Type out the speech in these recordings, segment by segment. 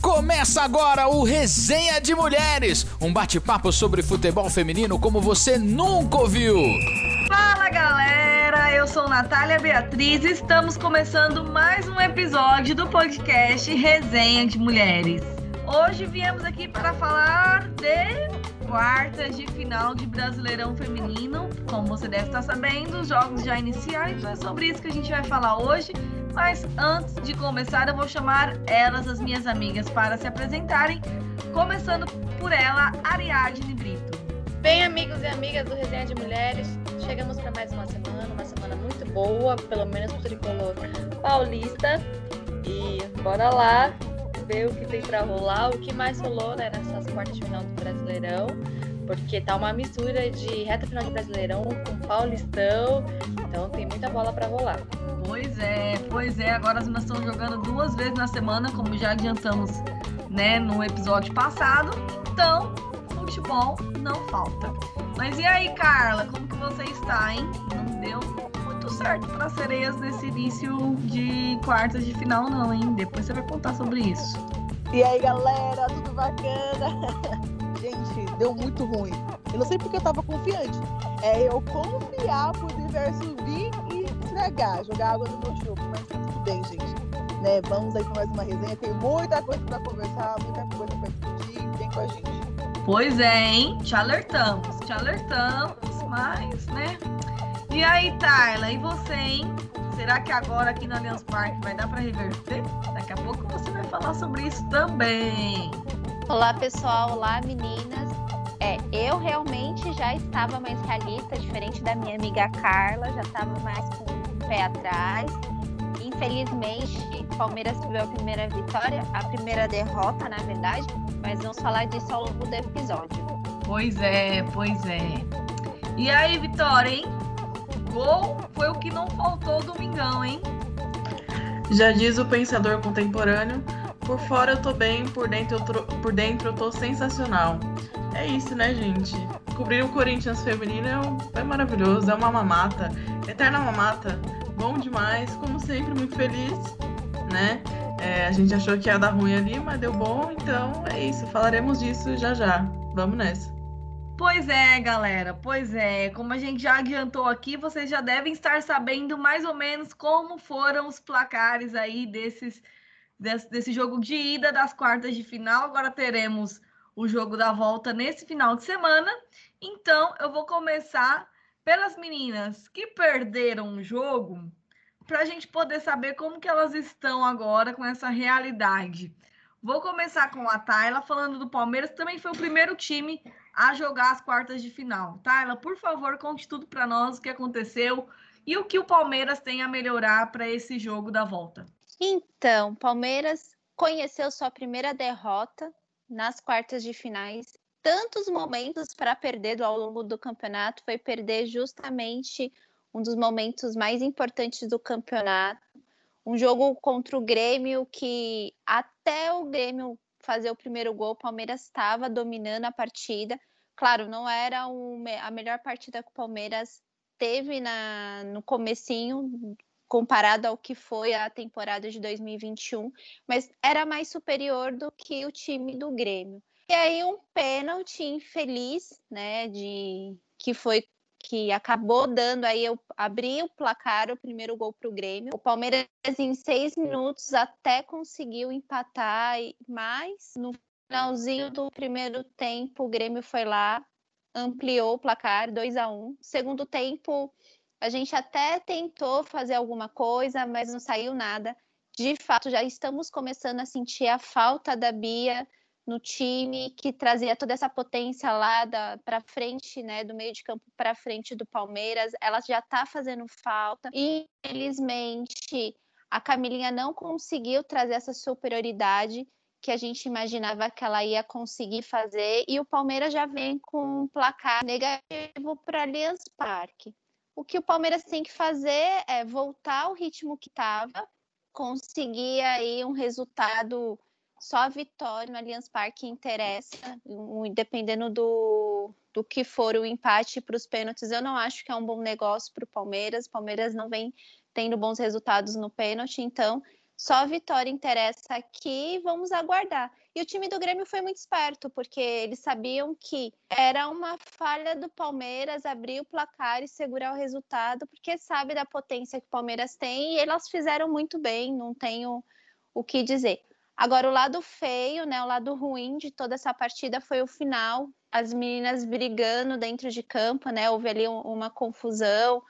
Começa agora o Resenha de Mulheres, um bate-papo sobre futebol feminino como você nunca ouviu. Fala galera, eu sou Natália Beatriz e estamos começando mais um episódio do podcast Resenha de Mulheres. Hoje viemos aqui para falar de quartas de final de Brasileirão Feminino. Como você deve estar sabendo, os jogos já iniciaram, então é sobre isso que a gente vai falar hoje. Mas antes de começar, eu vou chamar elas, as minhas amigas, para se apresentarem, começando por ela, Ariadne Brito. Bem, amigos e amigas do Resenha de Mulheres, chegamos para mais uma semana, uma semana muito boa, pelo menos para o tricolor paulista. E bora lá ver o que tem para rolar, o que mais rolou né, nessas quartas de final do Brasileirão, porque tá uma mistura de reta final de Brasileirão com Paulistão, então tem muita bola para rolar. Pois é, pois é. Agora as meninas estão jogando duas vezes na semana, como já adiantamos né, no episódio passado. Então, futebol não falta. Mas e aí, Carla, como que você está, hein? Não deu muito certo para as sereias nesse início de quartas de final, não, hein? Depois você vai contar sobre isso. E aí, galera, tudo bacana? Gente, deu muito ruim. Eu não sei porque eu tava confiante. É eu confiar pro universo vir e estragar, jogar água no meu jogo. Mas tá tudo bem, gente. Né? Vamos aí para mais uma resenha. Tem muita coisa para conversar, muita coisa para discutir. Vem com a gente. Pois é, hein? Te alertamos, te alertamos, mas, né? E aí, Tayla, e você, hein? Será que agora aqui no Allianz Parque vai dar para reverter? Daqui a pouco você vai falar sobre isso também. Olá, pessoal. Olá, meninas. Eu realmente já estava mais realista, diferente da minha amiga Carla, já estava mais com o pé atrás. Infelizmente, Palmeiras teve a primeira vitória, a primeira derrota, na verdade, mas vamos falar disso ao longo do episódio. Pois é, pois é. E aí, Vitória, hein? Gol foi o que não faltou domingão, hein? Já diz o pensador contemporâneo, por fora eu tô bem, por dentro eu, tô, por dentro eu tô sensacional. É isso, né, gente? Cobrir o Corinthians feminino é, um, é maravilhoso, é uma mamata, eterna mamata, bom demais, como sempre, muito feliz, né? É, a gente achou que ia dar ruim ali, mas deu bom, então é isso, falaremos disso já já. Vamos nessa. Pois é, galera, pois é. Como a gente já adiantou aqui, vocês já devem estar sabendo mais ou menos como foram os placares aí desses, desse, desse jogo de ida das quartas de final. Agora teremos o jogo da volta nesse final de semana. Então, eu vou começar pelas meninas que perderam o jogo, para a gente poder saber como que elas estão agora com essa realidade. Vou começar com a Tayla falando do Palmeiras, também foi o primeiro time a jogar as quartas de final. Tayla, por favor, conte tudo para nós o que aconteceu e o que o Palmeiras tem a melhorar para esse jogo da volta. Então, Palmeiras conheceu sua primeira derrota nas quartas de finais. Tantos momentos para perder ao longo do campeonato foi perder justamente um dos momentos mais importantes do campeonato. Um jogo contra o Grêmio que até o Grêmio fazer o primeiro gol, o Palmeiras estava dominando a partida. Claro, não era a melhor partida que o Palmeiras teve na, no comecinho comparado ao que foi a temporada de 2021, mas era mais superior do que o time do Grêmio. E aí um pênalti infeliz, né, de que foi que acabou dando aí eu abri o placar o primeiro gol para o Grêmio. O Palmeiras em seis minutos até conseguiu empatar, mas no finalzinho do primeiro tempo o Grêmio foi lá ampliou o placar 2 a 1. Segundo tempo a gente até tentou fazer alguma coisa, mas não saiu nada. De fato, já estamos começando a sentir a falta da Bia no time, que trazia toda essa potência lá para frente, né, do meio de campo para frente do Palmeiras. Ela já está fazendo falta. Infelizmente, a Camilinha não conseguiu trazer essa superioridade que a gente imaginava que ela ia conseguir fazer, e o Palmeiras já vem com um placar negativo para Allianz Parque. O que o Palmeiras tem que fazer é voltar ao ritmo que estava, conseguir aí um resultado só a vitória no Allianz Parque interessa, dependendo do, do que for o empate para os pênaltis. Eu não acho que é um bom negócio para o Palmeiras. O Palmeiras não vem tendo bons resultados no pênalti, então Só a vitória interessa aqui, vamos aguardar. E o time do Grêmio foi muito esperto, porque eles sabiam que era uma falha do Palmeiras abrir o placar e segurar o resultado, porque sabe da potência que o Palmeiras tem e elas fizeram muito bem, não tenho o que dizer. Agora, o lado feio, né, o lado ruim de toda essa partida foi o final, as meninas brigando dentro de campo, né? Houve ali uma confusão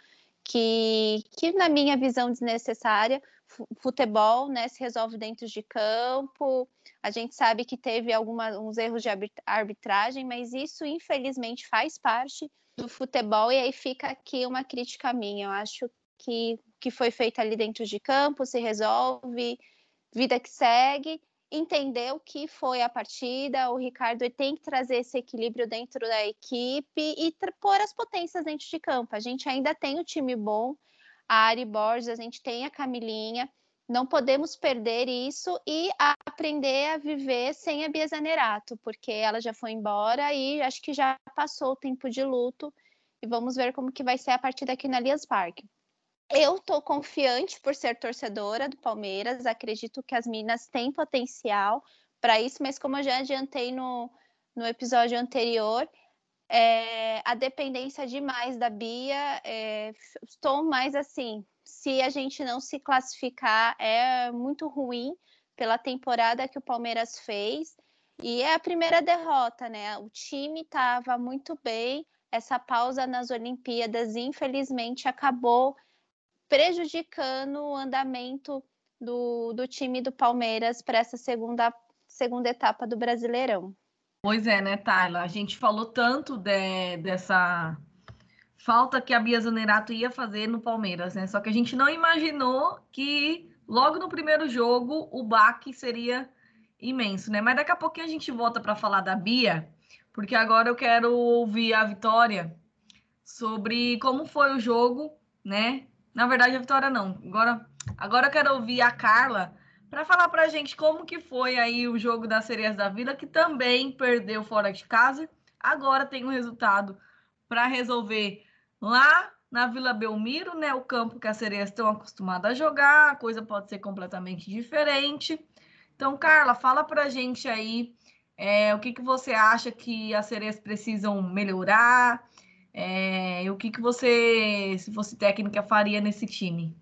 que, que na minha visão, desnecessária. Futebol, né, se resolve dentro de campo. A gente sabe que teve alguns erros de arbitragem, mas isso, infelizmente, faz parte do futebol. E aí fica aqui uma crítica minha. Eu acho que que foi feito ali dentro de campo se resolve, vida que segue entender o que foi a partida. O Ricardo tem que trazer esse equilíbrio dentro da equipe e pôr as potências dentro de campo. A gente ainda tem o time bom, a Ari Borges, a gente tem a Camilinha. Não podemos perder isso e aprender a viver sem a Bia Zanerato, porque ela já foi embora e acho que já passou o tempo de luto. E vamos ver como que vai ser a partida aqui na Allianz Parque. Eu estou confiante por ser torcedora do Palmeiras, acredito que as Minas têm potencial para isso, mas como eu já adiantei no, no episódio anterior, é, a dependência demais da Bia, é, estou mais assim, se a gente não se classificar, é muito ruim pela temporada que o Palmeiras fez. E é a primeira derrota, né? O time estava muito bem. Essa pausa nas Olimpíadas, infelizmente, acabou prejudicando o andamento do, do time do Palmeiras para essa segunda, segunda etapa do Brasileirão. Pois é, né, Tayla? A gente falou tanto de, dessa falta que a Bia Zanerato ia fazer no Palmeiras, né? Só que a gente não imaginou que logo no primeiro jogo o baque seria imenso, né? Mas daqui a pouquinho a gente volta para falar da Bia, porque agora eu quero ouvir a Vitória sobre como foi o jogo, né? Na verdade, a Vitória não. Agora, agora eu quero ouvir a Carla para falar para a gente como que foi aí o jogo das Sereias da Vila, que também perdeu fora de casa. Agora tem um resultado para resolver lá na Vila Belmiro, né? O campo que as Sereias estão acostumadas a jogar, a coisa pode ser completamente diferente. Então, Carla, fala para a gente aí é, o que, que você acha que as Sereias precisam melhorar, é, o que, que você, se fosse técnica, faria nesse time?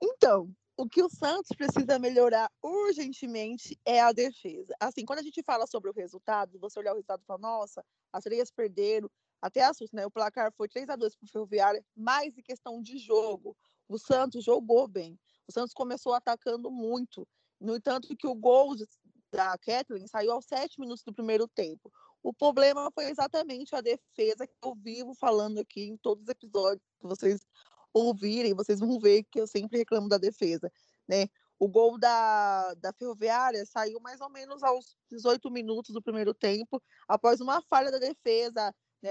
Então, o que o Santos precisa melhorar urgentemente é a defesa. Assim, quando a gente fala sobre o resultado, você olhar o resultado e falar, nossa, as Sereias perderam, até assusta, né? O placar foi 3 a 2 para o Ferroviária, mas em questão de jogo, o Santos jogou bem. O Santos começou atacando muito. No entanto, que o gol da Kathleen saiu aos sete minutos do primeiro tempo. O problema foi exatamente a defesa que eu vivo falando aqui em todos os episódios que vocês ouvirem, vocês vão ver que eu sempre reclamo da defesa, né? O gol da, da Ferroviária saiu mais ou menos aos 18 minutos do primeiro tempo, após uma falha da defesa, né?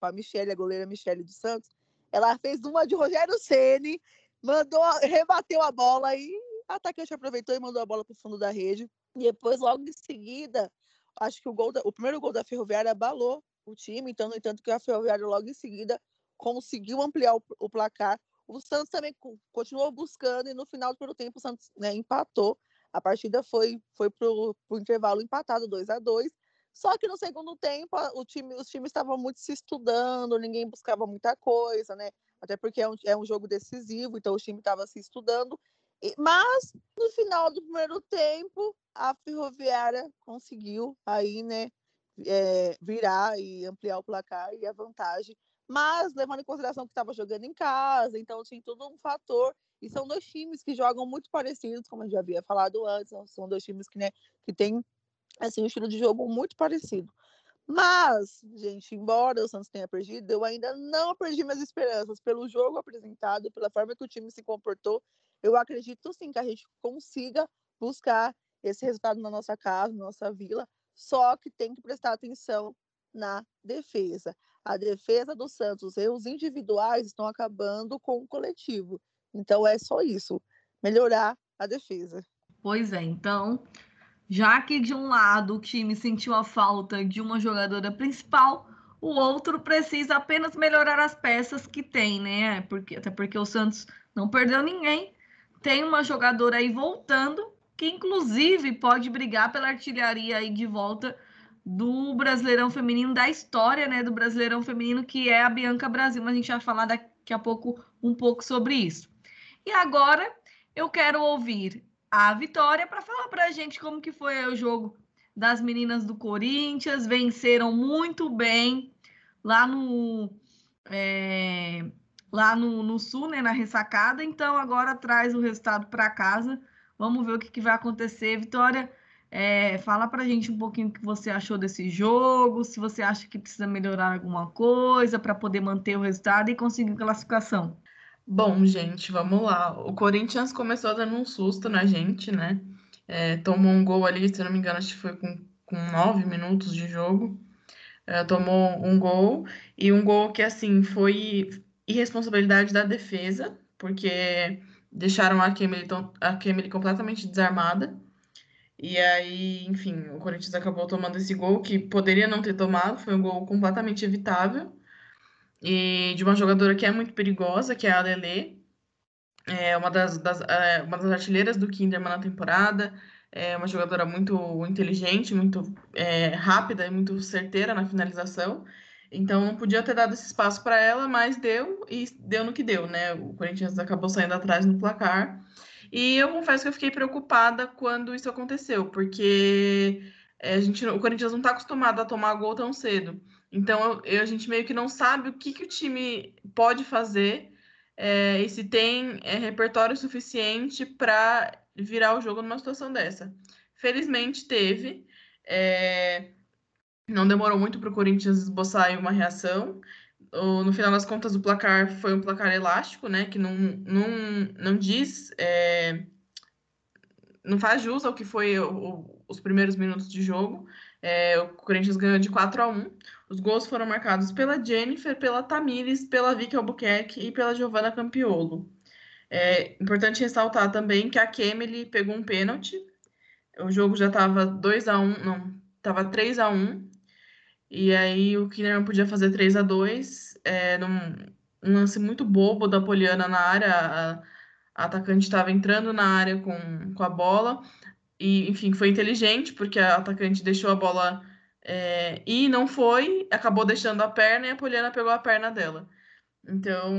A Michelle, a goleira Michelle dos Santos, ela fez uma de Rogério Ceni, mandou, rebateu a bola e a atacante aproveitou e mandou a bola para o fundo da rede. E depois, logo em seguida, acho que o, gol da, o primeiro gol da Ferroviária abalou o time, então, no entanto, que a Ferroviária logo em seguida conseguiu ampliar o, o placar. O Santos também continuou buscando e no final do primeiro tempo o Santos né, empatou. A partida foi, foi para o intervalo empatado, 2 a 2 Só que no segundo tempo o time, os times estavam muito se estudando, ninguém buscava muita coisa, né? Até porque é um, é um jogo decisivo, então o time estava se estudando. Mas no final do primeiro tempo, a Ferroviária conseguiu aí, né, é, virar e ampliar o placar e a vantagem. Mas levando em consideração que estava jogando em casa, então tinha todo um fator. E são dois times que jogam muito parecidos, como eu já havia falado antes. São dois times que, né, que têm assim, um estilo de jogo muito parecido. Mas, gente, embora o Santos tenha perdido, eu ainda não perdi minhas esperanças pelo jogo apresentado, pela forma que o time se comportou eu acredito sim que a gente consiga buscar esse resultado na nossa casa, na nossa vila, só que tem que prestar atenção na defesa. A defesa do Santos, os individuais estão acabando com o coletivo. Então é só isso, melhorar a defesa. Pois é, então, já que de um lado o time sentiu a falta de uma jogadora principal, o outro precisa apenas melhorar as peças que tem, né? Porque, até porque o Santos não perdeu ninguém, tem uma jogadora aí voltando, que inclusive pode brigar pela artilharia aí de volta do Brasileirão Feminino, da história né, do Brasileirão Feminino, que é a Bianca Brasil. Mas a gente vai falar daqui a pouco um pouco sobre isso. E agora eu quero ouvir a Vitória para falar para a gente como que foi o jogo das meninas do Corinthians. Venceram muito bem lá no é, lá no, no, sul, né, na ressacada. Então agora traz o resultado para casa. Vamos ver o que, que vai acontecer, Vitória. É, fala pra gente um pouquinho o que você achou desse jogo, se você acha que precisa melhorar alguma coisa para poder manter o resultado e conseguir classificação. Bom, gente, vamos lá. O Corinthians começou dando um susto na gente, né? É, tomou um gol ali, se não me engano, acho que foi com, com nove minutos de jogo. É, tomou um gol, e um gol que, assim, foi irresponsabilidade da defesa, porque deixaram a Kemily, a Kemily completamente desarmada. E aí, enfim, o Corinthians acabou tomando esse gol que poderia não ter tomado, foi um gol completamente evitável. E de uma jogadora que é muito perigosa, que é a Lele, é uma das, das é, uma das artilheiras do Kinderman na temporada, é uma jogadora muito inteligente, muito é, rápida e muito certeira na finalização. Então não podia ter dado esse espaço para ela, mas deu e deu no que deu, né? O Corinthians acabou saindo atrás no placar. E eu confesso que eu fiquei preocupada quando isso aconteceu, porque é, a gente, o Corinthians não está acostumado a tomar gol tão cedo. Então eu, a gente meio que não sabe o que, que o time pode fazer é, e se tem é, repertório suficiente para virar o jogo numa situação dessa. Felizmente teve. É, não demorou muito para o Corinthians esboçar uma reação no final das contas, o placar foi um placar elástico, né? Que não, não, não diz. É, não faz jus ao que foi o, os primeiros minutos de jogo. É, o Corinthians ganhou de 4 a 1. Os gols foram marcados pela Jennifer, pela Tamires, pela Vicky Albuquerque e pela Giovanna Campiolo. É importante ressaltar também que a Kemily pegou um pênalti. O jogo já estava 2 a 1, não, estava 3 a 1 e aí o Kinnerman podia fazer 3 a 2 é, num um lance muito bobo da Poliana na área. A, a atacante estava entrando na área com, com a bola. E, enfim, foi inteligente, porque a atacante deixou a bola é, e não foi, acabou deixando a perna e a Poliana pegou a perna dela. Então,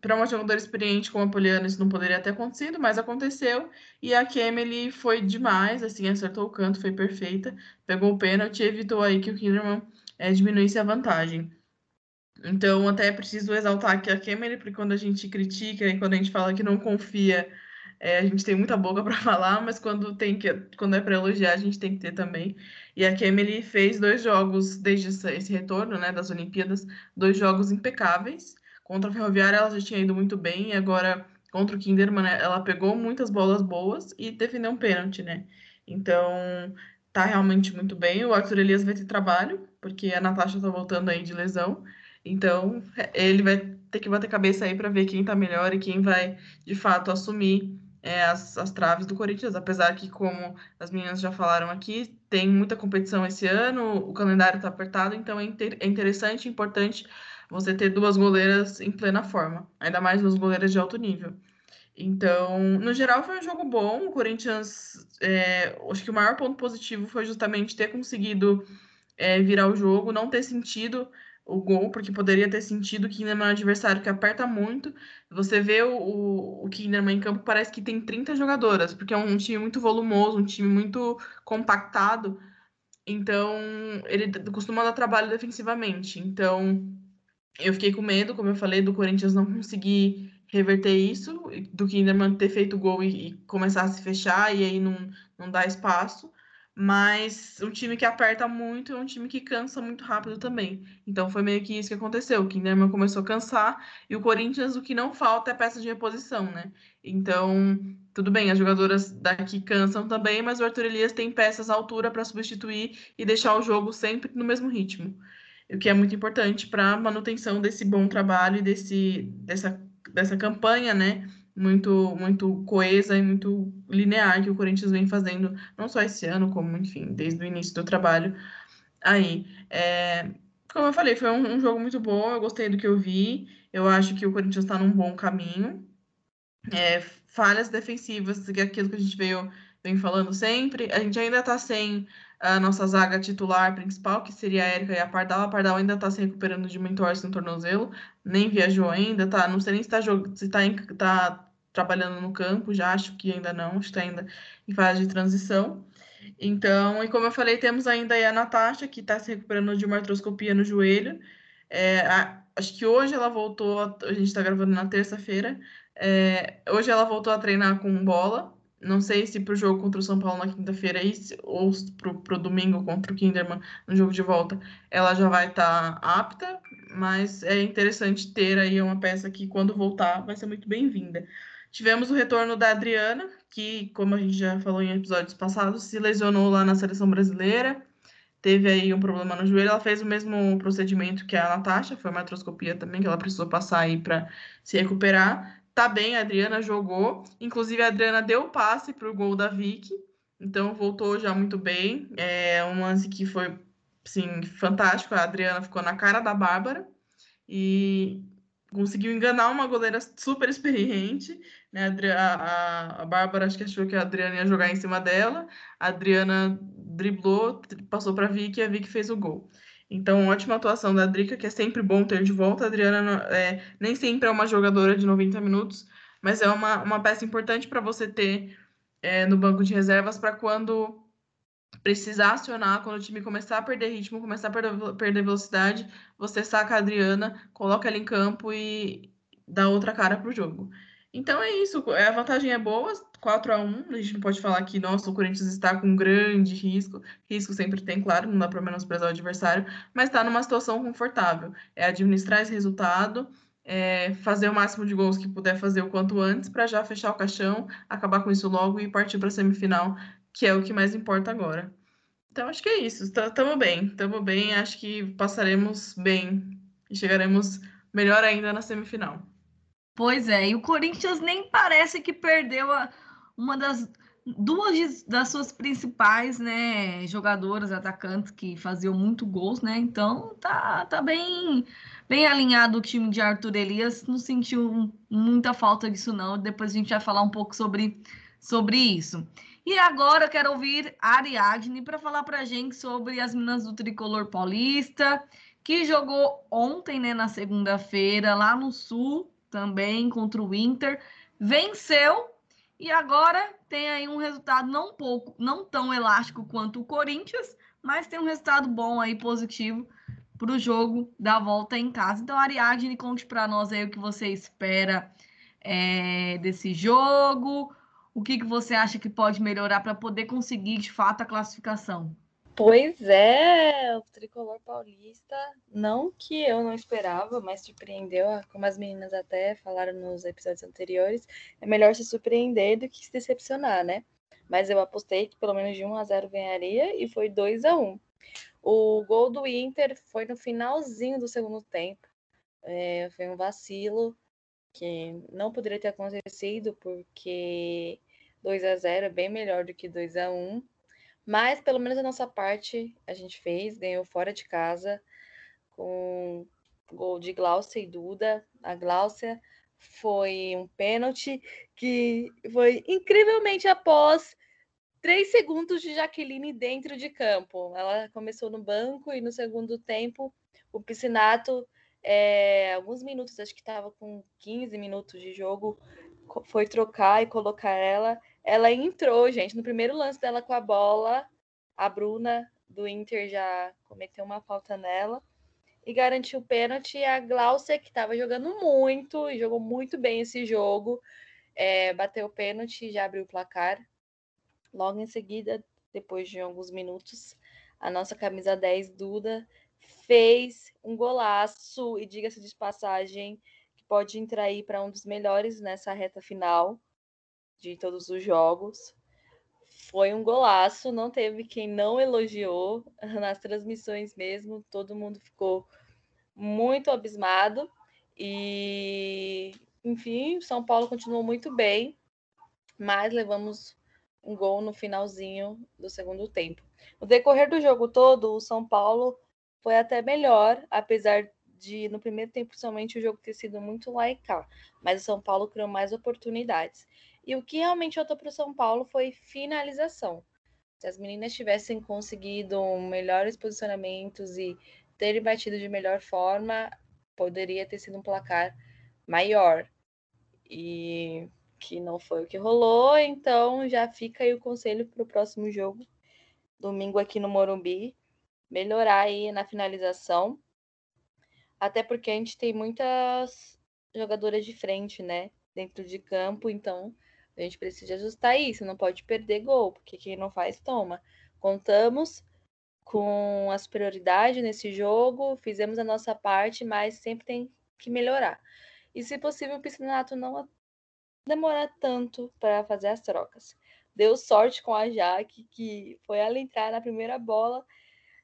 para uma jogadora experiente como a Poliana, isso não poderia ter acontecido, mas aconteceu. E a Kemely foi demais, assim, acertou o canto, foi perfeita. Pegou o pênalti e evitou aí que o Kinderman é, diminuísse a vantagem. Então, até é preciso exaltar aqui a Kemely, porque quando a gente critica e quando a gente fala que não confia, é, a gente tem muita boca para falar, mas quando tem que, quando é para elogiar, a gente tem que ter também. E a Kemely fez dois jogos desde esse retorno, né, das Olimpíadas, dois jogos impecáveis. Contra a Ferroviária ela já tinha ido muito bem, e agora contra o Kinderman né, ela pegou muitas bolas boas e defendeu um pênalti, né? Então tá realmente muito bem. O Arthur Elias vai ter trabalho, porque a Natasha tá voltando aí de lesão. Então ele vai ter que bater cabeça aí para ver quem tá melhor e quem vai de fato assumir é, as, as traves do Corinthians, apesar que, como as meninas já falaram aqui, tem muita competição esse ano, o calendário está apertado, então é, inter, é interessante, importante você ter duas goleiras em plena forma, ainda mais duas goleiras de alto nível. Então, no geral, foi um jogo bom. O Corinthians, é, acho que o maior ponto positivo foi justamente ter conseguido é, virar o jogo, não ter sentido o gol, porque poderia ter sentido que Kinderman é um adversário que aperta muito. Você vê o, o Kinderman em campo, parece que tem 30 jogadoras, porque é um time muito volumoso, um time muito compactado. Então, ele costuma dar trabalho defensivamente. Então, eu fiquei com medo, como eu falei, do Corinthians não conseguir reverter isso, do Kinderman ter feito gol e, e começar a se fechar e aí não, não dá espaço. Mas um time que aperta muito é um time que cansa muito rápido também. Então foi meio que isso que aconteceu. O Kinderman começou a cansar e o Corinthians o que não falta é peça de reposição, né? Então, tudo bem, as jogadoras daqui cansam também, mas o Arthur Elias tem peças à altura para substituir e deixar o jogo sempre no mesmo ritmo o que é muito importante para a manutenção desse bom trabalho e desse, dessa, dessa campanha, né? Muito, muito coesa e muito linear que o Corinthians vem fazendo, não só esse ano, como, enfim, desde o início do trabalho aí. É, como eu falei, foi um, um, jogo muito bom, eu gostei do que eu vi, eu acho que o Corinthians está num bom caminho. é, falhas defensivas, que é aquilo que a gente veio, vem falando sempre. A gente ainda está sem a nossa zaga titular principal, que seria a Érica e a Pardal. A Pardal ainda está se recuperando de uma entorse no tornozelo, nem viajou ainda, tá? Não sei nem se está se tá, tá trabalhando no campo, já acho que ainda não, está ainda em fase de transição. Então, e como eu falei, temos ainda a Natasha, que está se recuperando de uma artroscopia no joelho. É, a, acho que hoje ela voltou, a, a gente está gravando na terça-feira. É, hoje ela voltou a treinar com bola, não sei se para o jogo contra o São Paulo na quinta-feira ou para o domingo contra o Kinderman no jogo de volta, ela já vai estar tá apta, mas é interessante ter aí uma peça que, quando voltar, vai ser muito bem-vinda. Tivemos o retorno da Adriana, que, como a gente já falou em episódios passados, se lesionou lá na seleção brasileira, teve aí um problema no joelho. Ela fez o mesmo procedimento que a Natasha, foi uma artroscopia também, que ela precisou passar aí para se recuperar tá bem, a Adriana jogou. Inclusive, a Adriana deu o passe para o gol da Vicky, então voltou já muito bem. É um lance que foi, sim, fantástico. A Adriana ficou na cara da Bárbara e conseguiu enganar uma goleira super experiente. Né? A, a, a Bárbara acho que achou que a Adriana ia jogar em cima dela. A Adriana driblou, passou para a Vicky e a Vicky fez o gol. Então, ótima atuação da Drica, que é sempre bom ter de volta. A Adriana é, nem sempre é uma jogadora de 90 minutos, mas é uma, uma peça importante para você ter é, no banco de reservas para quando precisar acionar, quando o time começar a perder ritmo, começar a perder, perder velocidade, você saca a Adriana, coloca ela em campo e dá outra cara para o jogo. Então é isso, é, a vantagem é boa, 4 a 1 a gente não pode falar que, nossa, o Corinthians está com um grande risco, risco sempre tem, claro, não dá para menosprezar o adversário, mas está numa situação confortável, é administrar esse resultado, é fazer o máximo de gols que puder fazer o quanto antes, para já fechar o caixão, acabar com isso logo e partir para a semifinal, que é o que mais importa agora. Então acho que é isso, estamos bem, estamos bem, acho que passaremos bem e chegaremos melhor ainda na semifinal. Pois é, e o Corinthians nem parece que perdeu a, uma das duas das suas principais, né, jogadoras, atacantes que faziam muito gols, né? Então tá, tá bem bem alinhado o time de Arthur Elias, não sentiu muita falta disso não. Depois a gente vai falar um pouco sobre sobre isso. E agora eu quero ouvir a Ariadne para falar para a gente sobre as meninas do Tricolor Paulista, que jogou ontem, né, na segunda-feira, lá no Sul, também contra o Inter, venceu e agora tem aí um resultado não pouco, não tão elástico quanto o Corinthians, mas tem um resultado bom aí positivo para o jogo da volta em casa. Então, Ariadne, conte para nós aí o que você espera é, desse jogo, o que, que você acha que pode melhorar para poder conseguir de fato a classificação. Pois é, o tricolor paulista, não que eu não esperava, mas surpreendeu, como as meninas até falaram nos episódios anteriores, é melhor se surpreender do que se decepcionar, né? Mas eu apostei que pelo menos de 1 a 0 ganharia e foi 2 a 1. O gol do Inter foi no finalzinho do segundo tempo. É, foi um vacilo que não poderia ter acontecido porque 2 a 0 é bem melhor do que 2 a 1 mas pelo menos a nossa parte a gente fez, ganhou fora de casa, com gol de Glaucia e Duda. A Glaucia foi um pênalti que foi incrivelmente após três segundos de Jaqueline dentro de campo. Ela começou no banco e no segundo tempo o Piscinato, é, alguns minutos, acho que estava com 15 minutos de jogo, foi trocar e colocar ela ela entrou, gente, no primeiro lance dela com a bola, a Bruna do Inter já cometeu uma falta nela e garantiu o pênalti. A Glaucia, que estava jogando muito e jogou muito bem esse jogo, é, bateu o pênalti e já abriu o placar. Logo em seguida, depois de alguns minutos, a nossa camisa 10, Duda, fez um golaço e diga-se de passagem que pode entrar aí para um dos melhores nessa reta final de todos os jogos. Foi um golaço, não teve quem não elogiou nas transmissões mesmo, todo mundo ficou muito abismado. E, enfim, São Paulo continuou muito bem, mas levamos um gol no finalzinho do segundo tempo. No decorrer do jogo todo, o São Paulo foi até melhor, apesar de, no primeiro tempo, principalmente, o jogo ter sido muito lá mas o São Paulo criou mais oportunidades. E o que realmente faltou para o São Paulo foi finalização. Se as meninas tivessem conseguido melhores posicionamentos e terem batido de melhor forma, poderia ter sido um placar maior. E que não foi o que rolou, então já fica aí o conselho para o próximo jogo, domingo aqui no Morumbi, melhorar aí na finalização, até porque a gente tem muitas jogadoras de frente, né, dentro de campo, então a gente precisa ajustar isso, não pode perder gol, porque quem não faz, toma. Contamos com a superioridade nesse jogo, fizemos a nossa parte, mas sempre tem que melhorar. E se possível, o Piscinato não demorar tanto para fazer as trocas. Deu sorte com a Jaque, que foi ela entrar na primeira bola,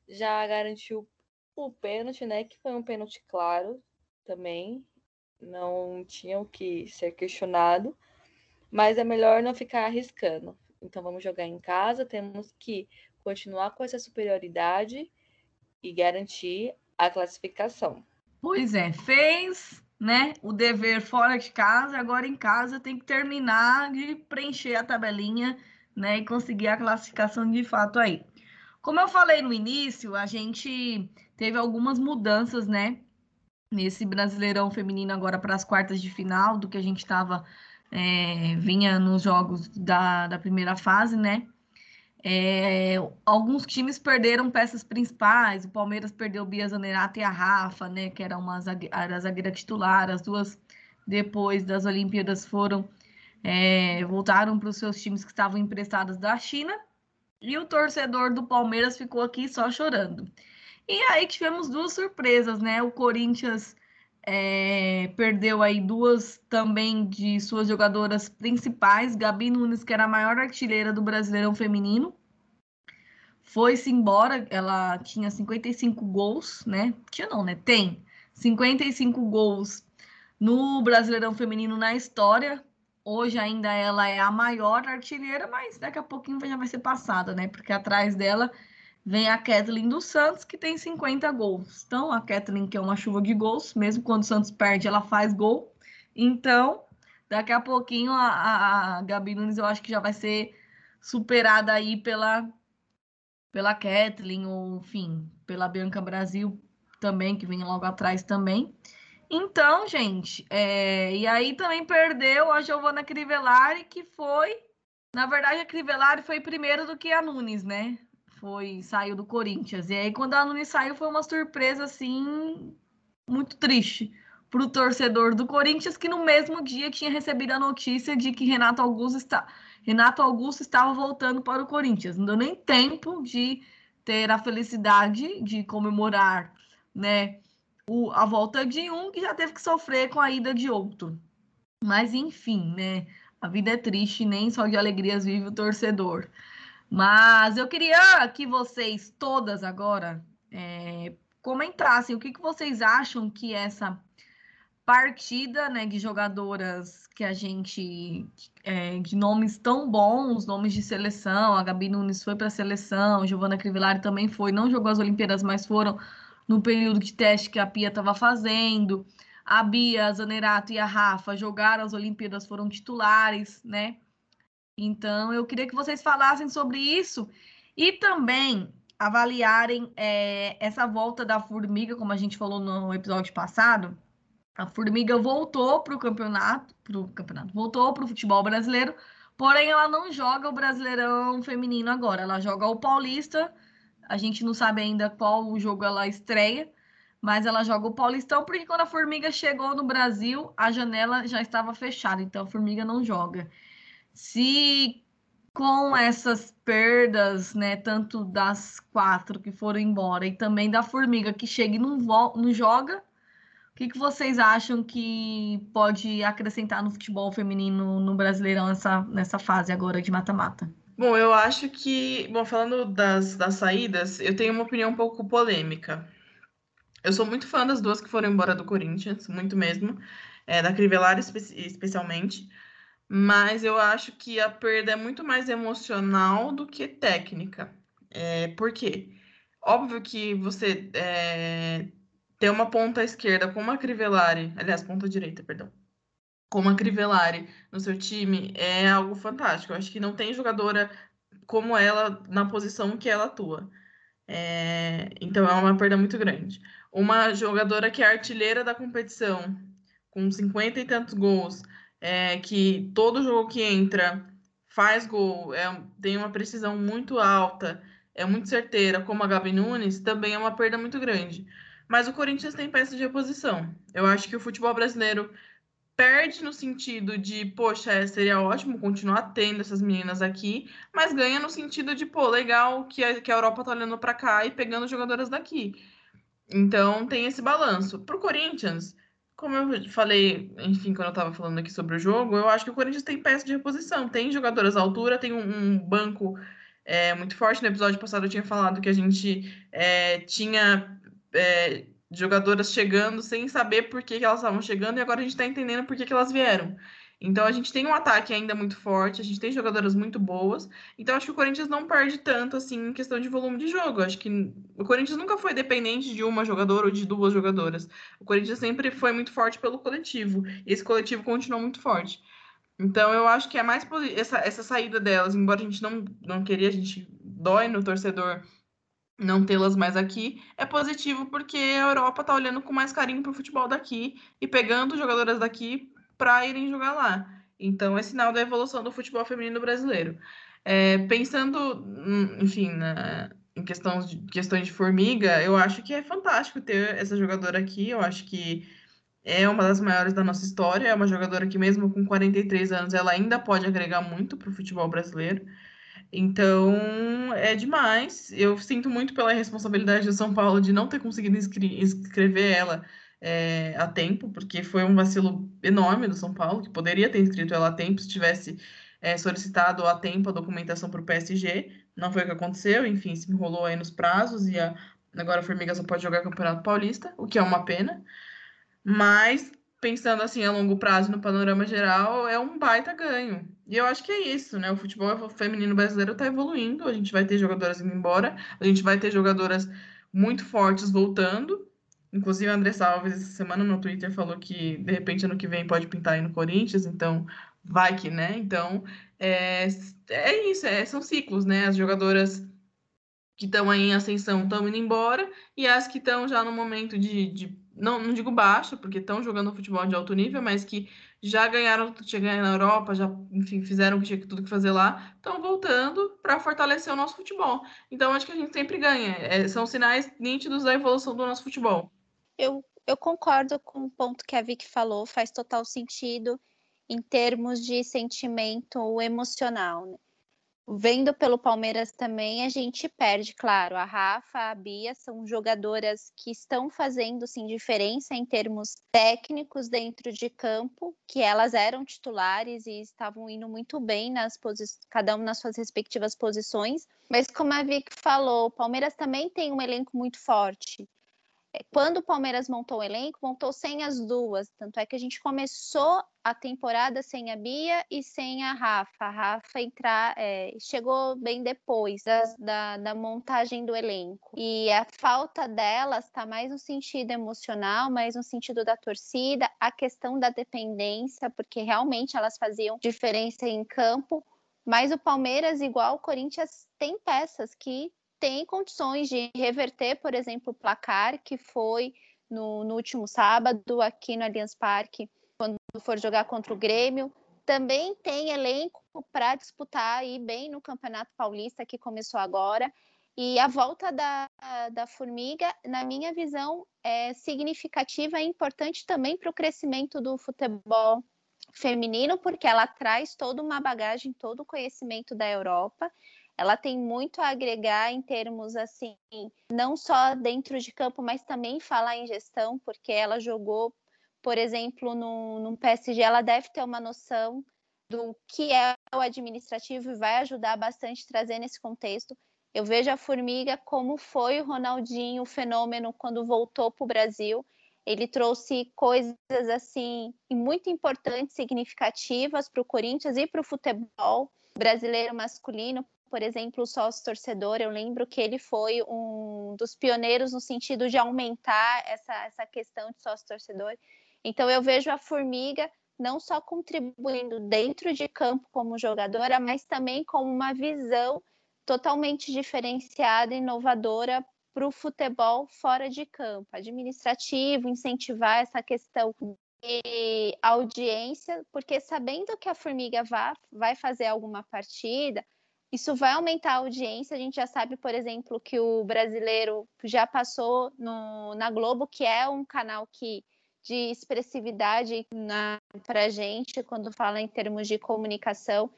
já garantiu o pênalti, né? Que foi um pênalti claro também. Não tinha o que ser questionado. Mas é melhor não ficar arriscando. Então vamos jogar em casa, temos que continuar com essa superioridade e garantir a classificação. Pois é, fez, né, o dever fora de casa, agora em casa tem que terminar de preencher a tabelinha, né, e conseguir a classificação de fato aí. Como eu falei no início, a gente teve algumas mudanças, né, nesse Brasileirão feminino agora para as quartas de final do que a gente estava é, vinha nos jogos da, da primeira fase, né? É, alguns times perderam peças principais. O Palmeiras perdeu Bia Zanerato e a Rafa, né? Que era uma zagueira, zagueira titular. As duas, depois das Olimpíadas, foram é, voltaram para os seus times que estavam emprestados da China. E o torcedor do Palmeiras ficou aqui só chorando. E aí tivemos duas surpresas, né? O Corinthians é, perdeu aí duas também de suas jogadoras principais, Gabi Nunes, que era a maior artilheira do Brasileirão Feminino, foi-se embora, ela tinha 55 gols, né? Tinha não, né? Tem 55 gols no Brasileirão Feminino na história. Hoje ainda ela é a maior artilheira, mas daqui a pouquinho já vai ser passada, né? Porque atrás dela Vem a Kathleen dos Santos, que tem 50 gols. Então, a Kathleen, que é uma chuva de gols, mesmo quando o Santos perde, ela faz gol. Então, daqui a pouquinho, a, a, a Gabi Nunes, eu acho que já vai ser superada aí pela, pela Kathleen, ou, enfim, pela Bianca Brasil também, que vem logo atrás também. Então, gente, é... e aí também perdeu a Giovana Crivellari, que foi. Na verdade, a Crivellari foi primeiro do que a Nunes, né? Foi saiu do Corinthians. E aí, quando a Nunes saiu, foi uma surpresa assim muito triste para o torcedor do Corinthians, que no mesmo dia tinha recebido a notícia de que Renato Augusto está Renato Augusto estava voltando para o Corinthians. Não deu nem tempo de ter a felicidade de comemorar, né, o, a volta de um que já teve que sofrer com a ida de outro. Mas enfim, né? A vida é triste, nem só de alegrias vive o torcedor. Mas eu queria que vocês todas agora é, comentassem o que, que vocês acham que essa partida né, de jogadoras que a gente é, de nomes tão bons, nomes de seleção, a Gabi Nunes foi para a seleção, a Giovana Crivellari também foi, não jogou as Olimpíadas, mas foram no período de teste que a Pia estava fazendo. A Bia, a Zanerato e a Rafa jogaram as Olimpíadas, foram titulares, né? Então, eu queria que vocês falassem sobre isso e também avaliarem é, essa volta da Formiga, como a gente falou no episódio passado. A Formiga voltou para o campeonato, pro campeonato, voltou para o futebol brasileiro, porém ela não joga o Brasileirão feminino agora, ela joga o Paulista. A gente não sabe ainda qual jogo ela estreia, mas ela joga o Paulistão, porque quando a Formiga chegou no Brasil, a janela já estava fechada, então a Formiga não joga se com essas perdas, né, tanto das quatro que foram embora e também da formiga que chega e não, não joga, o que, que vocês acham que pode acrescentar no futebol feminino no Brasileirão nessa, nessa fase agora de mata-mata? Bom, eu acho que, bom, falando das, das saídas, eu tenho uma opinião um pouco polêmica. Eu sou muito fã das duas que foram embora do Corinthians, muito mesmo, é, da Crivellari espe especialmente, mas eu acho que a perda é muito mais emocional do que técnica. É, por quê? Óbvio que você é, ter uma ponta esquerda com uma Crivellari, aliás, ponta direita, perdão, com uma Crivellari no seu time é algo fantástico. Eu acho que não tem jogadora como ela na posição que ela atua. É, então é uma perda muito grande. Uma jogadora que é artilheira da competição, com 50 e tantos gols, é, que todo jogo que entra faz gol, é, tem uma precisão muito alta, é muito certeira, como a Gabi Nunes, também é uma perda muito grande. Mas o Corinthians tem peça de reposição. Eu acho que o futebol brasileiro perde no sentido de, poxa, seria ótimo continuar tendo essas meninas aqui, mas ganha no sentido de, pô, legal que a, que a Europa tá olhando para cá e pegando jogadoras daqui. Então tem esse balanço. Pro Corinthians, como eu falei, enfim, quando eu tava falando aqui sobre o jogo, eu acho que o Corinthians tem peça de reposição, tem jogadoras à altura, tem um, um banco é, muito forte. No episódio passado eu tinha falado que a gente é, tinha. É, jogadoras chegando sem saber por que, que elas estavam chegando e agora a gente está entendendo por que, que elas vieram. Então a gente tem um ataque ainda muito forte, a gente tem jogadoras muito boas. Então acho que o Corinthians não perde tanto assim em questão de volume de jogo. Acho que o Corinthians nunca foi dependente de uma jogadora ou de duas jogadoras. O Corinthians sempre foi muito forte pelo coletivo. E esse coletivo continuou muito forte. Então eu acho que é mais essa, essa saída delas, embora a gente não, não queria, a gente dói no torcedor não tê-las mais aqui é positivo porque a Europa está olhando com mais carinho para o futebol daqui e pegando jogadoras daqui para irem jogar lá. Então é sinal da evolução do futebol feminino brasileiro. É, pensando, hum, enfim, na, em questões de, questões de formiga, eu acho que é fantástico ter essa jogadora aqui. Eu acho que é uma das maiores da nossa história. É uma jogadora que, mesmo com 43 anos, ela ainda pode agregar muito para o futebol brasileiro. Então, é demais. Eu sinto muito pela responsabilidade do São Paulo de não ter conseguido inscrever ela é, a tempo, porque foi um vacilo enorme do São Paulo, que poderia ter inscrito ela a tempo se tivesse é, solicitado a tempo a documentação para o PSG. Não foi o que aconteceu, enfim, se enrolou aí nos prazos e a, agora a Formiga só pode jogar Campeonato Paulista, o que é uma pena. Mas pensando assim a longo prazo no panorama geral, é um baita ganho. E eu acho que é isso, né? O futebol feminino brasileiro está evoluindo, a gente vai ter jogadoras indo embora, a gente vai ter jogadoras muito fortes voltando. Inclusive, a André Salves, essa semana no Twitter, falou que de repente ano que vem pode pintar aí no Corinthians, então vai que, né? Então, é, é isso, é, são ciclos, né? As jogadoras que estão aí em ascensão estão indo embora, e as que estão já no momento de, de não, não digo baixo, porque estão jogando futebol de alto nível, mas que já ganharam, chegaram na Europa, já, enfim, fizeram que tinha tudo que fazer lá, estão voltando para fortalecer o nosso futebol. Então, acho que a gente sempre ganha. É, são sinais nítidos da evolução do nosso futebol. Eu, eu concordo com o ponto que a Vicky falou, faz total sentido em termos de sentimento emocional. Né? Vendo pelo Palmeiras também, a gente perde, claro. A Rafa, a Bia são jogadoras que estão fazendo sim diferença em termos técnicos dentro de campo, que elas eram titulares e estavam indo muito bem nas posições, cada uma nas suas respectivas posições. Mas como a Vic falou, o Palmeiras também tem um elenco muito forte. É, quando o Palmeiras montou o elenco, montou sem as duas. Tanto é que a gente começou a temporada sem a Bia e sem a Rafa. A Rafa entrar, é, chegou bem depois da, da, da, montagem do elenco. E a falta delas está mais no sentido emocional, mais no sentido da torcida, a questão da dependência, porque realmente elas faziam diferença em campo. Mas o Palmeiras, igual o Corinthians, tem peças que tem condições de reverter, por exemplo, o placar que foi no, no último sábado aqui no Allianz Parque, quando for jogar contra o Grêmio. Também tem elenco para disputar aí bem no Campeonato Paulista que começou agora. E a volta da, da Formiga, na minha visão, é significativa e importante também para o crescimento do futebol feminino, porque ela traz toda uma bagagem, todo o conhecimento da Europa ela tem muito a agregar em termos assim, não só dentro de campo, mas também falar em gestão, porque ela jogou, por exemplo, no, no PSG, ela deve ter uma noção do que é o administrativo e vai ajudar bastante trazer nesse contexto. Eu vejo a Formiga como foi o Ronaldinho, o fenômeno, quando voltou para o Brasil. Ele trouxe coisas assim muito importantes, significativas para o Corinthians e para o futebol brasileiro masculino, por exemplo, o sócio torcedor, eu lembro que ele foi um dos pioneiros no sentido de aumentar essa, essa questão de sócio-torcedor. Então, eu vejo a Formiga não só contribuindo dentro de campo como jogadora, mas também como uma visão totalmente diferenciada, inovadora para o futebol fora de campo, administrativo, incentivar essa questão de audiência, porque sabendo que a Formiga vai, vai fazer alguma partida, isso vai aumentar a audiência. A gente já sabe, por exemplo, que o brasileiro já passou no, na Globo, que é um canal que de expressividade para a gente quando fala em termos de comunicação.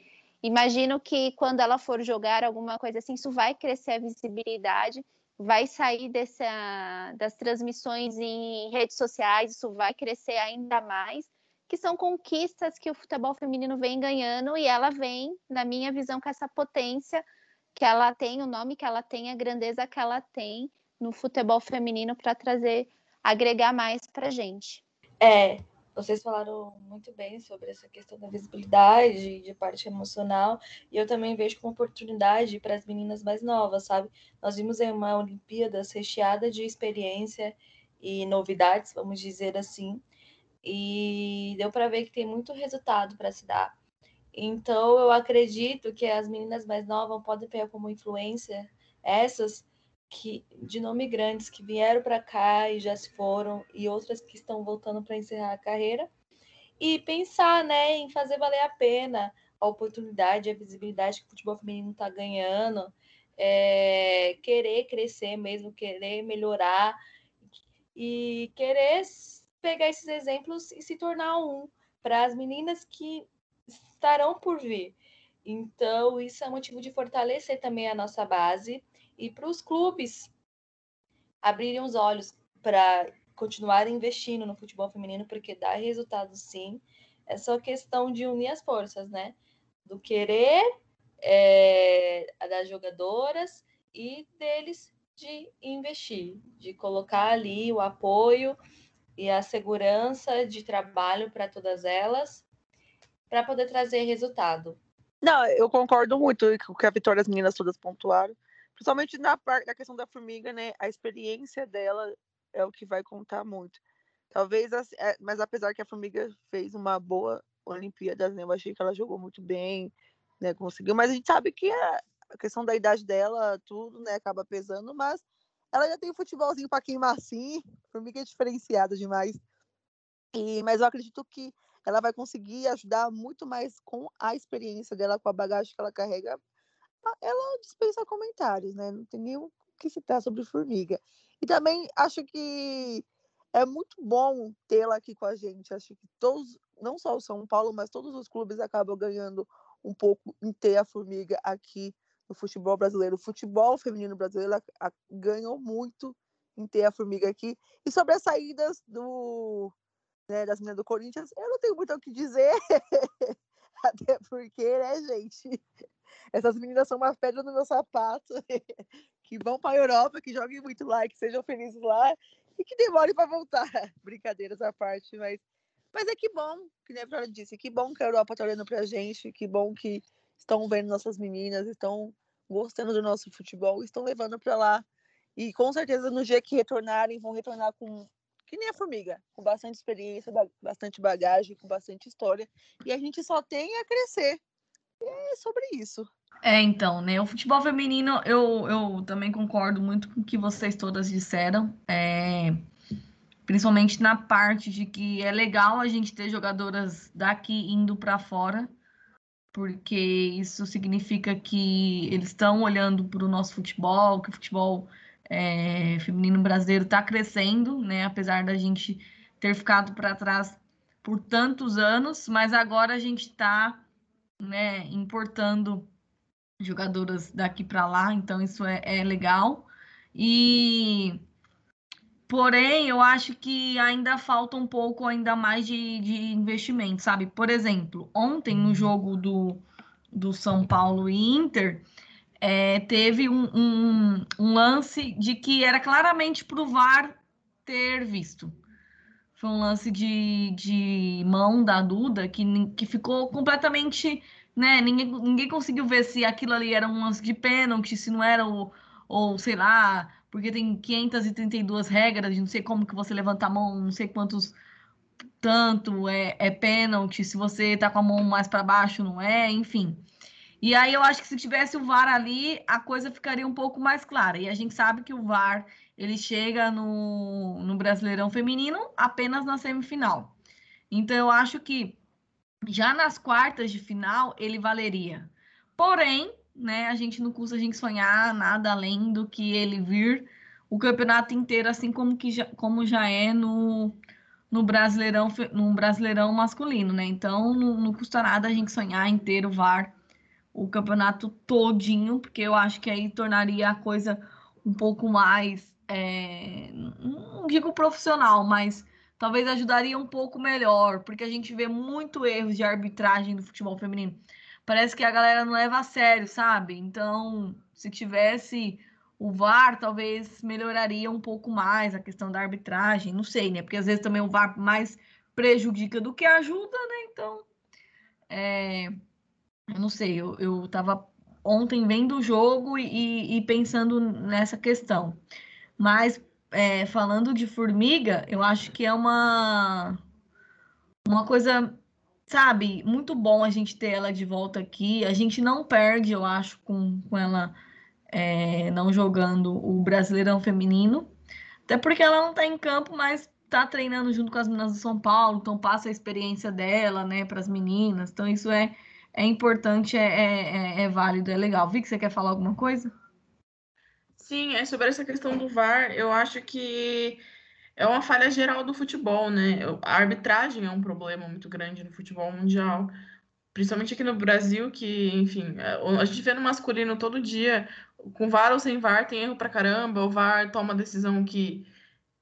Imagino que quando ela for jogar alguma coisa assim, isso vai crescer a visibilidade, vai sair dessa, das transmissões em redes sociais, isso vai crescer ainda mais, que são conquistas que o futebol feminino vem ganhando e ela vem, na minha visão, com essa potência que ela tem, o nome que ela tem, a grandeza que ela tem no futebol feminino para trazer agregar mais para gente. É, vocês falaram muito bem sobre essa questão da visibilidade, de parte emocional, e eu também vejo como oportunidade para as meninas mais novas, sabe? Nós vimos em uma Olimpíadas recheada de experiência e novidades, vamos dizer assim, e deu para ver que tem muito resultado para se dar. Então, eu acredito que as meninas mais novas podem pegar como influência essas que de nome grandes que vieram para cá e já se foram e outras que estão voltando para encerrar a carreira e pensar, né, em fazer valer a pena a oportunidade, a visibilidade que o futebol feminino está ganhando, é, querer crescer mesmo, querer melhorar e querer pegar esses exemplos e se tornar um para as meninas que estarão por vir. Então, isso é motivo de fortalecer também a nossa base e para os clubes abrirem os olhos para continuar investindo no futebol feminino, porque dá resultado sim. É só questão de unir as forças, né? Do querer é, das jogadoras e deles de investir, de colocar ali o apoio e a segurança de trabalho para todas elas, para poder trazer resultado. Não, eu concordo muito com o que a Vitória as meninas todas pontuaram. Principalmente na, parte, na questão da formiga, né? A experiência dela é o que vai contar muito. Talvez, é, mas apesar que a formiga fez uma boa Olimpíada, né? Eu achei que ela jogou muito bem, né? Conseguiu, mas a gente sabe que a questão da idade dela, tudo, né? Acaba pesando, mas ela já tem um futebolzinho para queimar assim. Formiga é diferenciada demais. E, mas eu acredito que ela vai conseguir ajudar muito mais com a experiência dela, com a bagagem que ela carrega ela dispensa comentários, né? Não tem o que citar sobre formiga. E também acho que é muito bom tê-la aqui com a gente. Acho que todos, não só o São Paulo, mas todos os clubes acabam ganhando um pouco em ter a formiga aqui no futebol brasileiro. O futebol feminino brasileiro ganhou muito em ter a formiga aqui. E sobre as saídas do, né, das meninas do Corinthians, eu não tenho muito o que dizer. Até porque, né, gente? Essas meninas são uma pedra no meu sapato, que vão para a Europa, que joguem muito lá, que sejam felizes lá e que demorem para voltar. Brincadeiras à parte, mas, mas é que bom, que nem a Flora disse, que bom que a Europa está olhando para a gente, que bom que estão vendo nossas meninas, estão gostando do nosso futebol, estão levando para lá. E com certeza no dia que retornarem, vão retornar com que nem a formiga, com bastante experiência, bastante bagagem, com bastante história. E a gente só tem a crescer. E é sobre isso. É, então, né? O futebol feminino, eu, eu também concordo muito com o que vocês todas disseram. É, principalmente na parte de que é legal a gente ter jogadoras daqui indo para fora, porque isso significa que eles estão olhando para o nosso futebol, que o futebol é, feminino brasileiro está crescendo, né? Apesar da gente ter ficado para trás por tantos anos, mas agora a gente está né, importando jogadoras daqui para lá, então isso é, é legal. E porém, eu acho que ainda falta um pouco ainda mais de, de investimento, sabe? Por exemplo, ontem no jogo do, do São Paulo e Inter, é, teve um, um, um, lance de que era claramente para o VAR ter visto. Foi um lance de, de mão da Duda que, que ficou completamente né? Ninguém, ninguém conseguiu ver se aquilo ali era um lance de pênalti, se não era o, ou sei lá, porque tem 532 regras, de não sei como que você levanta a mão, não sei quantos tanto é, é pênalti, se você tá com a mão mais para baixo, não é, enfim. E aí eu acho que se tivesse o VAR ali, a coisa ficaria um pouco mais clara. E a gente sabe que o VAR ele chega no, no Brasileirão Feminino apenas na semifinal. Então eu acho que já nas quartas de final ele valeria. Porém, né, a gente não custa a gente sonhar nada além do que ele vir o campeonato inteiro, assim como, que já, como já é no, no Brasileirão, no Brasileirão masculino, né? Então não, não custa nada a gente sonhar inteiro VAR o campeonato todinho, porque eu acho que aí tornaria a coisa um pouco mais, é, não digo profissional, mas talvez ajudaria um pouco melhor, porque a gente vê muito erros de arbitragem no futebol feminino. Parece que a galera não leva a sério, sabe? Então, se tivesse o VAR, talvez melhoraria um pouco mais a questão da arbitragem, não sei, né? Porque às vezes também o VAR mais prejudica do que ajuda, né? Então, é, eu não sei, eu, eu tava ontem vendo o jogo e, e pensando nessa questão. Mas é, falando de formiga, eu acho que é uma, uma coisa, sabe, muito bom a gente ter ela de volta aqui. A gente não perde, eu acho, com, com ela é, não jogando o Brasileirão Feminino. Até porque ela não tá em campo, mas tá treinando junto com as meninas do São Paulo, então passa a experiência dela, né, para as meninas. Então isso é é importante, é, é, é, é válido, é legal. Vi que você quer falar alguma coisa? Sim, é sobre essa questão do VAR, eu acho que é uma falha geral do futebol, né? A arbitragem é um problema muito grande no futebol mundial, principalmente aqui no Brasil, que, enfim, a gente vê no masculino todo dia, com VAR ou sem VAR, tem erro pra caramba, o VAR toma decisão que,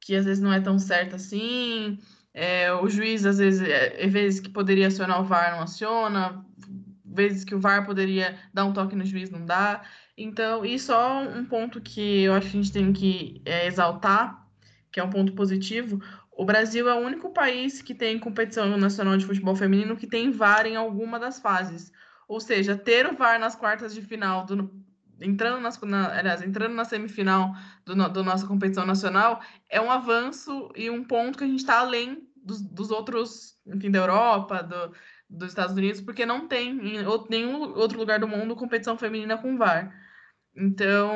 que às vezes não é tão certa assim, é, o juiz, às vezes, é, é vezes que poderia acionar o VAR, não aciona, vezes que o VAR poderia dar um toque no juiz, não dá. Então, e só um ponto que eu acho que a gente tem que é, exaltar, que é um ponto positivo, o Brasil é o único país que tem competição nacional de futebol feminino que tem VAR em alguma das fases. Ou seja, ter o VAR nas quartas de final, do, entrando, nas, na, aliás, entrando na semifinal do, do nossa competição nacional, é um avanço e um ponto que a gente está além dos, dos outros, enfim, da Europa, do, dos Estados Unidos, porque não tem em nenhum outro lugar do mundo competição feminina com VAR. Então,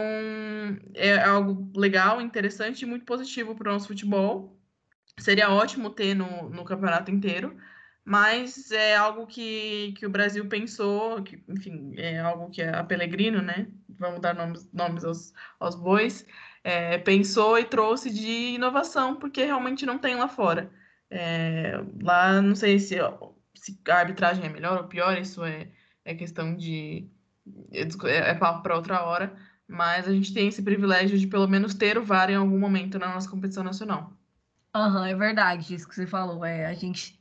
é algo legal, interessante e muito positivo para o nosso futebol. Seria ótimo ter no, no campeonato inteiro, mas é algo que, que o Brasil pensou, que, enfim, é algo que a Pelegrino, né? Vamos dar nomes, nomes aos, aos bois, é, pensou e trouxe de inovação, porque realmente não tem lá fora. É, lá, não sei se se a arbitragem é melhor ou pior, isso é, é questão de. É, é papo para outra hora, mas a gente tem esse privilégio de pelo menos ter o VAR em algum momento na nossa competição nacional. Aham, uhum, é verdade, isso que você falou. É, a gente.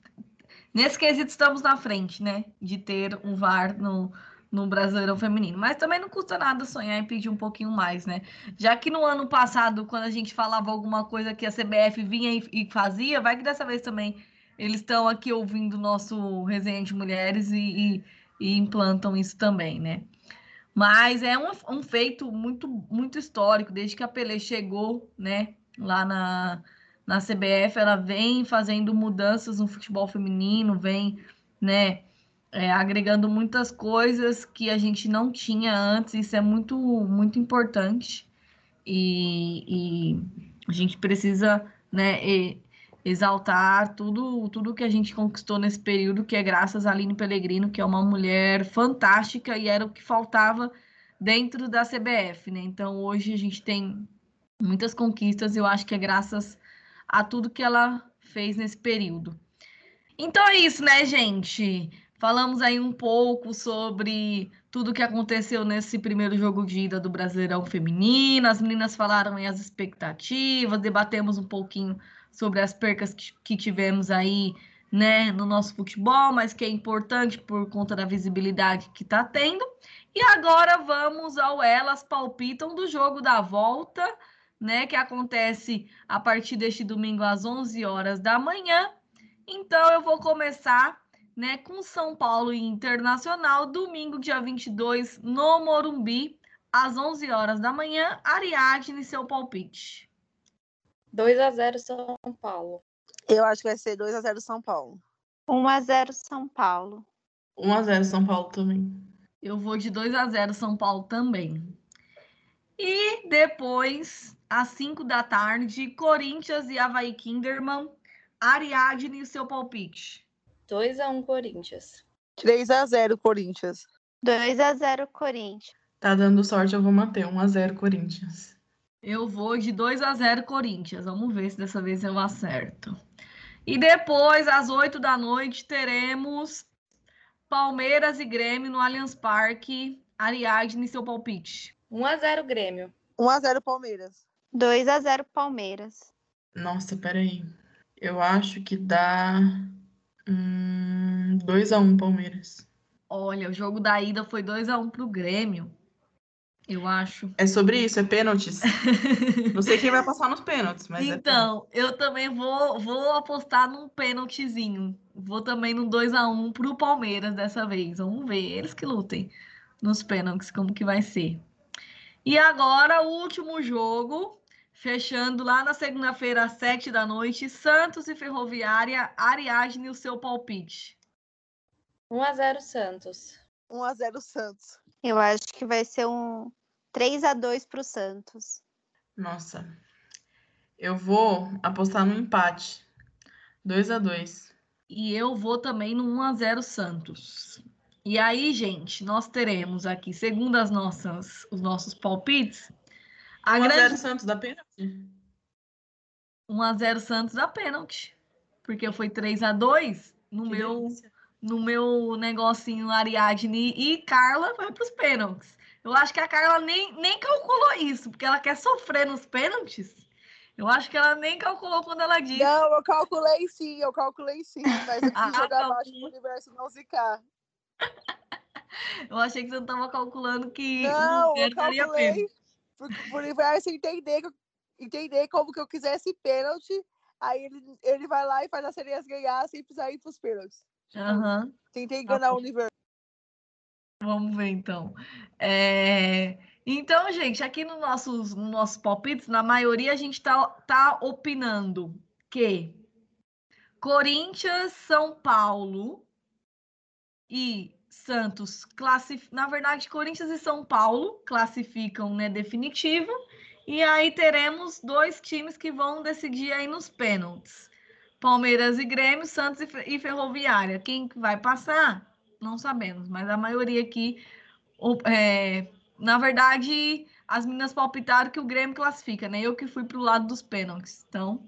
Nesse quesito estamos na frente, né? De ter um VAR no, no Brasileirão Feminino. Mas também não custa nada sonhar e pedir um pouquinho mais, né? Já que no ano passado, quando a gente falava alguma coisa que a CBF vinha e, e fazia, vai que dessa vez também eles estão aqui ouvindo o nosso resenha de mulheres e, e, e, implantam isso também, né? Mas é um, um, feito muito, muito histórico, desde que a Pelé chegou, né, lá na, na CBF, ela vem fazendo mudanças no futebol feminino, vem, né, é, agregando muitas coisas que a gente não tinha antes, isso é muito, muito importante. E, e a gente precisa, né, e, exaltar tudo tudo que a gente conquistou nesse período, que é graças a Aline Pellegrino, que é uma mulher fantástica e era o que faltava dentro da CBF, né? Então hoje a gente tem muitas conquistas eu acho que é graças a tudo que ela fez nesse período. Então é isso, né, gente? Falamos aí um pouco sobre tudo que aconteceu nesse primeiro jogo de ida do Brasileirão Feminino. As meninas falaram aí as expectativas, debatemos um pouquinho sobre as percas que, tivemos aí né, no nosso futebol, mas que é importante por conta da visibilidade que está tendo. E agora vamos ao Elas Palpitam do jogo da volta, né, que acontece a partir deste domingo às 11 horas da manhã. Então eu vou começar, né, com São Paulo e Internacional, domingo dia 22 no Morumbi, às 11 horas da manhã, Ariadne, seu palpite. 2 a 0 São Paulo. Eu acho que vai ser 2 a 0 São Paulo. 1 a 0 São Paulo. 1x0 São Paulo também. Eu vou de 2 a 0 São Paulo também. E depois, às 5 da tarde, Corinthians e Havaí Kinderman, Ariadne e seu palpite. 2 a 1 Corinthians. 3 a 0 Corinthians. 2 a 0 Corinthians. Tá dando sorte, eu vou manter 1x0 Corinthians. Eu vou de 2 a 0 Corinthians. Vamos ver se dessa vez eu acerto. E depois, às 8 da noite, teremos Palmeiras e Grêmio no Allianz Parque. Ariadne, seu palpite. 1 a 0 Grêmio. 1 a 0 Palmeiras. 2 a 0 Palmeiras. Nossa, peraí. Eu acho que dá. Hum, 2x1 Palmeiras. Olha, o jogo da ida foi 2 a 1 pro Grêmio. Eu acho. É sobre isso, é pênaltis. Não sei quem vai passar nos pênaltis, mas é Então, eu também vou, vou apostar num pênaltizinho. Vou também no 2 a 1 pro Palmeiras dessa vez. Vamos ver, eles que lutem nos pênaltis, como que vai ser. E agora, o último jogo, fechando lá na segunda-feira, às 7 da noite, Santos e Ferroviária, Ariadne, o seu palpite. 1 a 0 Santos. 1 a 0 Santos. Eu acho que vai ser um 3 a 2 pro Santos. Nossa. Eu vou apostar no empate. 2 a 2 E eu vou também no 1 a 0 Santos. E aí, gente, nós teremos aqui, segundo as nossas, os nossos palpites, a 1x0 grande Santos da pênalti? 1 a 0 Santos a pênalti. Porque foi 3 a 2 no Que meu delícia. no meu negocinho Ariadne e Carla vai para os pênaltis. Eu acho que a Carla nem, nem calculou isso, porque ela quer sofrer nos pênaltis. Eu acho que ela nem calculou quando ela disse. Não, eu calculei sim, eu calculei sim, mas eu Ah, quis jogar baixo pro universo não zicar. Eu achei que você não estava calculando que Não, o eu calculei pro, pro universo entender, entender como que eu quisesse pênalti, aí ele, ele vai lá e faz as sereias ganhar sem precisar ir pros pênaltis. Aham. Tentei enganar bom. o universo. Vamos ver então. É, Então, gente, aqui nos nossos, nos nossos palpites, na maioria a gente tá, tá opinando que Corinthians, São Paulo e Santos classificam. Na verdade, Corinthians e São Paulo classificam, né, definitivo. E aí teremos dois times que vão decidir aí nos pênaltis. Palmeiras e Grêmio, Santos e Fe- e Ferroviária. Quem que vai passar? Não sabemos, mas a maioria aqui, é, na verdade, as meninas palpitaram que o Grêmio classifica, né? Eu que fui pro lado dos pênaltis, então,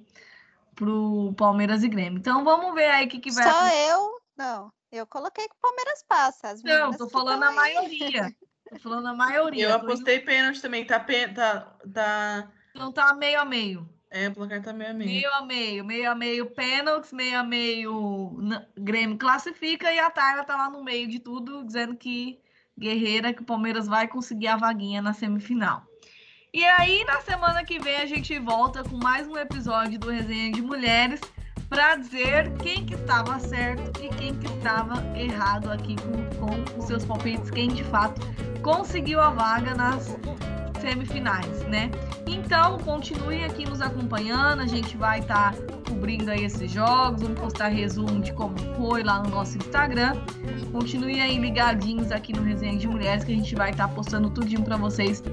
pro Palmeiras e Grêmio. Então, vamos ver aí o que, que vai Só eu? Não. Eu coloquei que o Palmeiras passa. As Não, tô falando a aí. maioria. Tô falando a maioria. Eu Tô indo- apostei pênalti também. Tá, tá, tá... Então tá meio a meio. É, o placar tá meio a meio. Meio a meio, meio a meio pênaltis, meio a meio Grêmio classifica e a Tayla tá lá no meio de tudo, dizendo que Guerreira, que o Palmeiras vai conseguir a vaguinha na semifinal. E aí, na semana que vem, a gente volta com mais um episódio do Resenha de Mulheres para dizer quem que estava certo e quem que estava errado aqui com, com os seus palpites, quem de fato conseguiu a vaga nas semifinais, né? Então, continue aqui nos acompanhando, a gente vai estar cobrindo aí esses jogos, vamos postar resumo de como foi lá no nosso Instagram. Continue aí ligadinhos aqui no Resenha de Mulheres, que a gente vai estar postando tudinho para vocês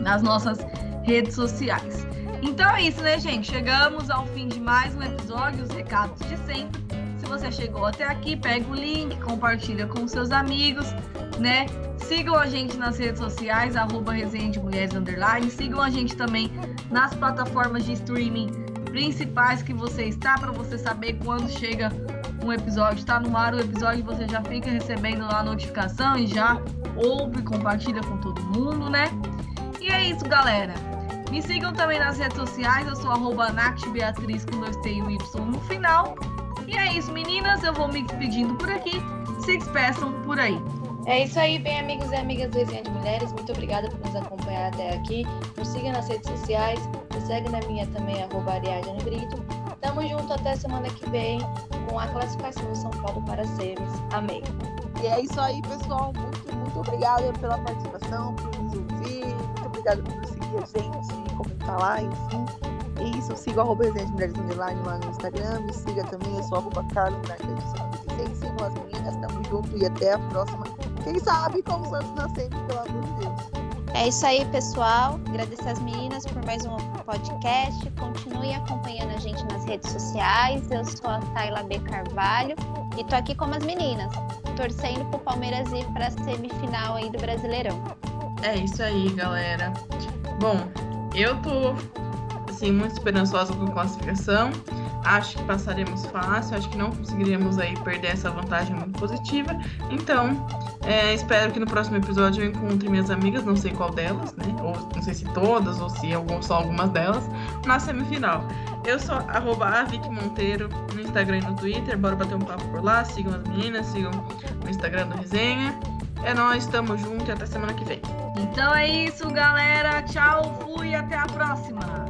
nas nossas redes sociais. Então é isso, né, gente? Chegamos ao fim de mais um episódio, os recados de sempre. Se você chegou até aqui, pega o link, compartilha com seus amigos, né? Sigam a gente nas redes sociais, arroba resenha de mulheres underline. Sigam a gente também nas plataformas de streaming principais que você está, para você saber quando chega um episódio, está no ar o episódio, você já fica recebendo lá a notificação e já ouve, compartilha com todo mundo, né? E é isso, galera. Me sigam também nas redes sociais, eu sou arroba Beatriz com dois T e um Y no final. E é isso, meninas, eu vou me despedindo por aqui. Se despeçam por aí. É isso aí, bem amigos e amigas do Resenha de Mulheres. Muito obrigada por nos acompanhar até aqui. Nos siga nas redes sociais. Me segue na minha também, arroba Ariadne Brito. Tamo junto até semana que vem com a classificação do São Paulo para semis. Amém. E é isso aí, pessoal. Muito, muito obrigada pela participação, por nos ouvir. Muito obrigada por seguir a gente, comentar lá, enfim. É isso, siga o arroba Resenha Mulheres Underline lá no Instagram. Me siga também, eu sou arroba Carlos Narca Sigam as meninas, tamo junto e até a próxima. Quem sabe como Santos nascendo, pelo amor de Deus. É isso aí, pessoal. Agradecer as meninas por mais um podcast. Continue acompanhando a gente nas redes sociais. Eu sou a Tayla B. Carvalho e tô aqui como as meninas, torcendo pro Palmeiras ir para a semifinal aí do Brasileirão. É isso aí, galera. Bom, eu tô assim muito esperançosa com a classificação. Acho que passaremos fácil, acho que não conseguiríamos aí perder essa vantagem muito positiva. Então, é, espero que no próximo episódio eu encontre minhas amigas, não sei qual delas, né? Ou não sei se todas, ou se algum, só algumas delas, na semifinal. Eu sou arroba Monteiro no Instagram e no Twitter. Bora bater um papo por lá. Sigam as meninas, sigam o Instagram do Resenha. É nós, estamos juntos e até semana que vem. Então é isso, galera. Tchau, fui, até a próxima.